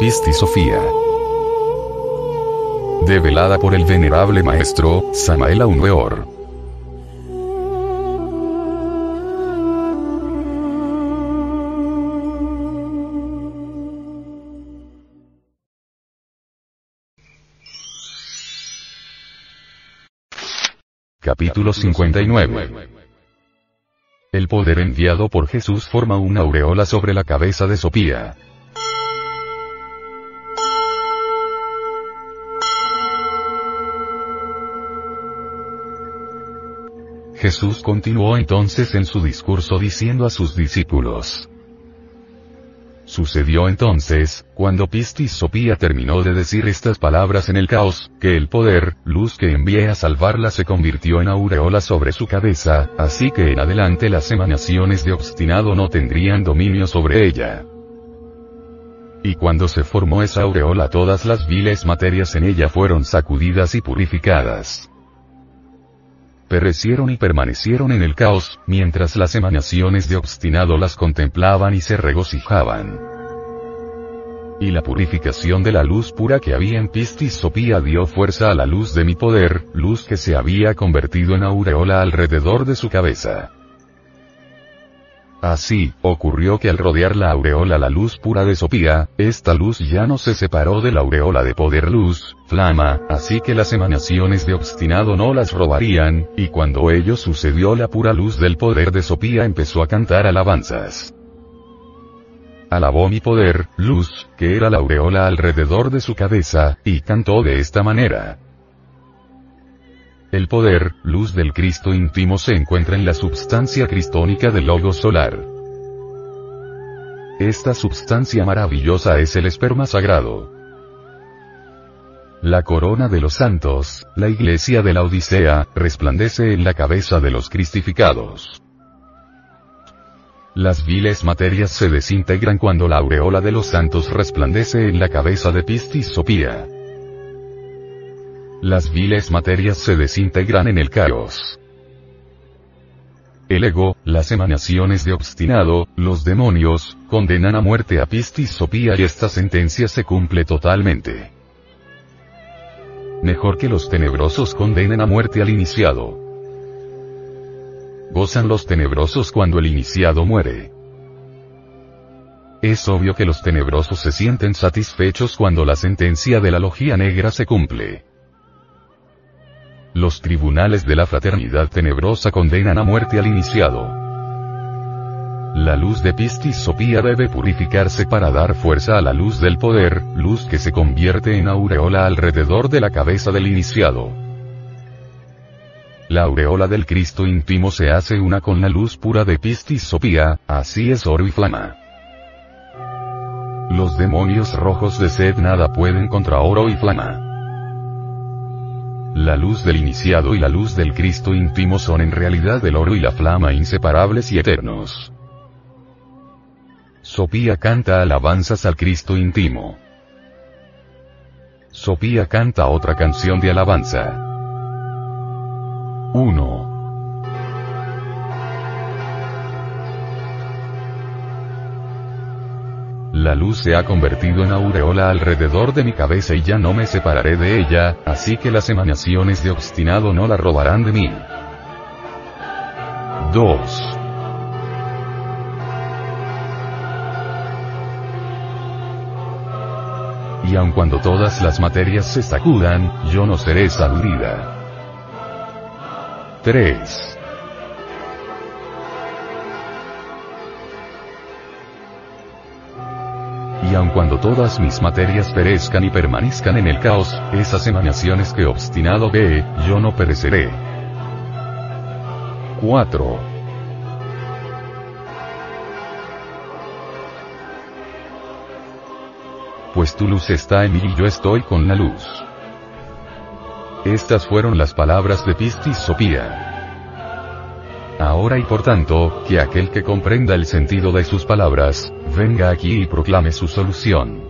Pisti Sofía. Develada por el venerable maestro, Samael Aumeor. Capítulo 59 El poder enviado por Jesús forma una aureola sobre la cabeza de Sofía. Jesús continuó entonces en su discurso diciendo a sus discípulos, Sucedió entonces, cuando Pistis Sopía terminó de decir estas palabras en el caos, que el poder, luz que envié a salvarla se convirtió en aureola sobre su cabeza, así que en adelante las emanaciones de obstinado no tendrían dominio sobre ella. Y cuando se formó esa aureola todas las viles materias en ella fueron sacudidas y purificadas perecieron y permanecieron en el caos, mientras las emanaciones de obstinado las contemplaban y se regocijaban. Y la purificación de la luz pura que había en Pistis Sopía dio fuerza a la luz de mi poder, luz que se había convertido en aureola alrededor de su cabeza. Así, ocurrió que al rodear la aureola la luz pura de Sopía, esta luz ya no se separó de la aureola de poder luz, flama, así que las emanaciones de obstinado no las robarían, y cuando ello sucedió la pura luz del poder de Sopía empezó a cantar alabanzas. Alabó mi poder, luz, que era la aureola alrededor de su cabeza, y cantó de esta manera. El poder, luz del Cristo íntimo se encuentra en la substancia cristónica del logo solar. Esta substancia maravillosa es el esperma sagrado. La corona de los santos, la iglesia de la Odisea, resplandece en la cabeza de los cristificados. Las viles materias se desintegran cuando la aureola de los santos resplandece en la cabeza de Pistis Sopía. Las viles materias se desintegran en el caos. El ego, las emanaciones de obstinado, los demonios, condenan a muerte a Pistis Sopía y esta sentencia se cumple totalmente. Mejor que los tenebrosos condenen a muerte al iniciado. Gozan los tenebrosos cuando el iniciado muere. Es obvio que los tenebrosos se sienten satisfechos cuando la sentencia de la logía negra se cumple. Los tribunales de la fraternidad tenebrosa condenan a muerte al iniciado. La luz de Pistis Sopía debe purificarse para dar fuerza a la luz del poder, luz que se convierte en aureola alrededor de la cabeza del iniciado. La aureola del Cristo íntimo se hace una con la luz pura de Pistis Sopía, así es oro y flama. Los demonios rojos de sed nada pueden contra oro y flama. La luz del iniciado y la luz del Cristo íntimo son en realidad el oro y la flama inseparables y eternos. Sopía canta alabanzas al Cristo íntimo. Sopía canta otra canción de alabanza. 1. La luz se ha convertido en aureola alrededor de mi cabeza y ya no me separaré de ella, así que las emanaciones de obstinado no la robarán de mí. 2. Y aun cuando todas las materias se sacudan, yo no seré sacudida. 3. y aun cuando todas mis materias perezcan y permanezcan en el caos, esas emanaciones que obstinado ve, yo no pereceré. 4. Pues tu luz está en mí y yo estoy con la luz. Estas fueron las palabras de Pistis Sopía. Ahora y por tanto, que aquel que comprenda el sentido de sus palabras, venga aquí y proclame su solución.